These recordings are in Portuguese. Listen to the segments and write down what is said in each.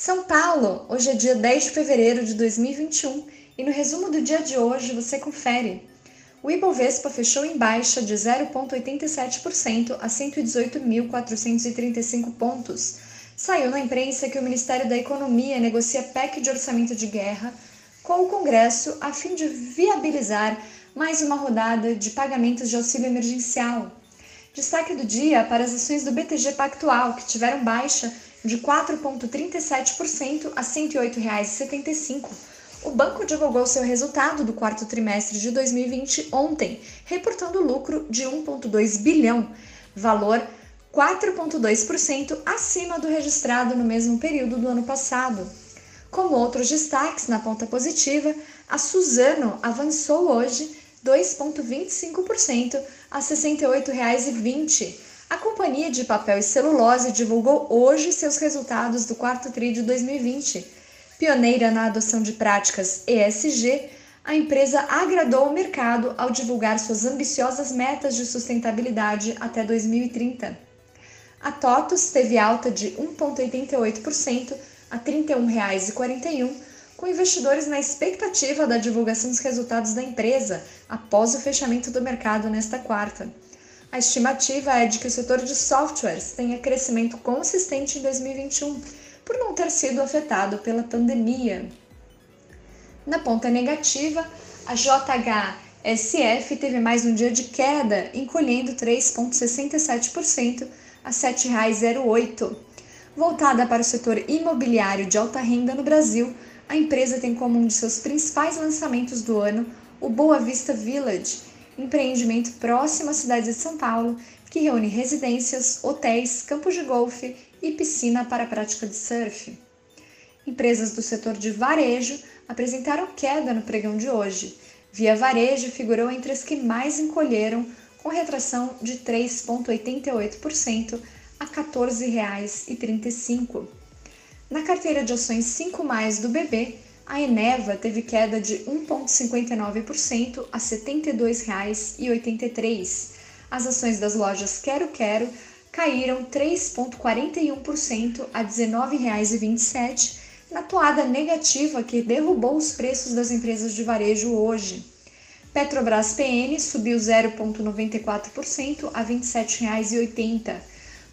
São Paulo, hoje é dia 10 de fevereiro de 2021 e no resumo do dia de hoje você confere. O Ibovespa fechou em baixa de 0,87% a 118.435 pontos. Saiu na imprensa que o Ministério da Economia negocia PEC de orçamento de guerra com o Congresso a fim de viabilizar mais uma rodada de pagamentos de auxílio emergencial. Destaque do dia para as ações do BTG Pactual, que tiveram baixa de 4,37% a R$ 108,75. O banco divulgou seu resultado do quarto trimestre de 2020 ontem, reportando lucro de 1,2 bilhão, valor 4,2% acima do registrado no mesmo período do ano passado. Como outros destaques na ponta positiva, a Suzano avançou hoje 2,25% a R$ 68,20 a Companhia de Papel e Celulose divulgou hoje seus resultados do quarto TRI de 2020. Pioneira na adoção de práticas ESG, a empresa agradou o mercado ao divulgar suas ambiciosas metas de sustentabilidade até 2030. A TOTUS teve alta de 1,88% a R$ 31,41, com investidores na expectativa da divulgação dos resultados da empresa após o fechamento do mercado nesta quarta. A estimativa é de que o setor de softwares tenha crescimento consistente em 2021, por não ter sido afetado pela pandemia. Na ponta negativa, a JHSF teve mais um dia de queda, encolhendo 3,67% a R$ 7,08. Voltada para o setor imobiliário de alta renda no Brasil, a empresa tem como um de seus principais lançamentos do ano o Boa Vista Village, empreendimento próximo à cidade de São Paulo, que reúne residências, hotéis, campos de golfe e piscina para a prática de surf. Empresas do setor de varejo apresentaram queda no pregão de hoje. Via Varejo figurou entre as que mais encolheram, com retração de 3,88% a R$ 14,35. Na carteira de ações 5 mais do BB, a Eneva teve queda de 1,59% a R$ 72,83. As ações das lojas Quero Quero caíram 3,41% a R$ 19,27 na toada negativa que derrubou os preços das empresas de varejo hoje. Petrobras PN subiu 0,94% a R$ 27,80.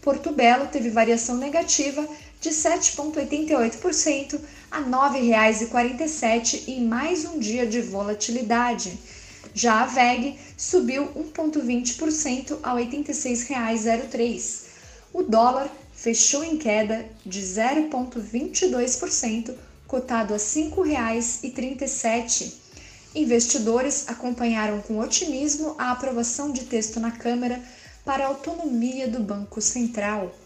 Porto Belo teve variação negativa de 7,88% a R$ 9,47 em mais um dia de volatilidade. Já a VEG subiu 1,20% a R$ 86,03. O dólar fechou em queda de 0,22%, cotado a R$ 5,37. Investidores acompanharam com otimismo a aprovação de texto na Câmara para a autonomia do Banco Central.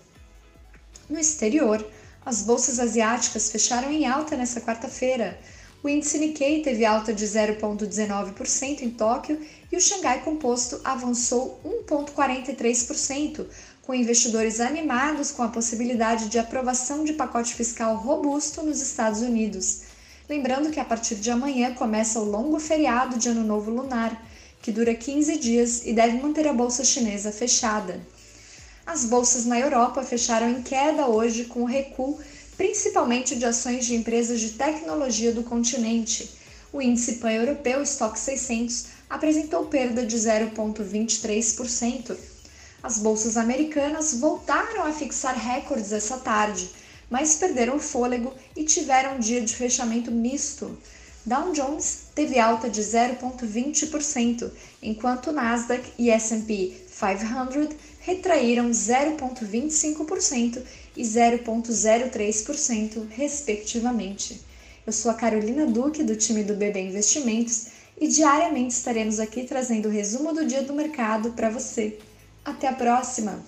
No exterior, as bolsas asiáticas fecharam em alta nesta quarta-feira. O índice Nikkei teve alta de 0,19% em Tóquio e o Xangai Composto avançou 1,43%, com investidores animados com a possibilidade de aprovação de pacote fiscal robusto nos Estados Unidos. Lembrando que a partir de amanhã começa o longo feriado de Ano Novo Lunar, que dura 15 dias e deve manter a bolsa chinesa fechada. As bolsas na Europa fecharam em queda hoje com o recuo principalmente de ações de empresas de tecnologia do continente. O índice pan-europeu Stock 600 apresentou perda de 0,23%. As bolsas americanas voltaram a fixar recordes essa tarde, mas perderam o fôlego e tiveram um dia de fechamento misto. Dow Jones teve alta de 0,20%, enquanto Nasdaq e S&P 500 retraíram 0,25% e 0,03%, respectivamente. Eu sou a Carolina Duque, do time do BB Investimentos, e diariamente estaremos aqui trazendo o resumo do dia do mercado para você. Até a próxima!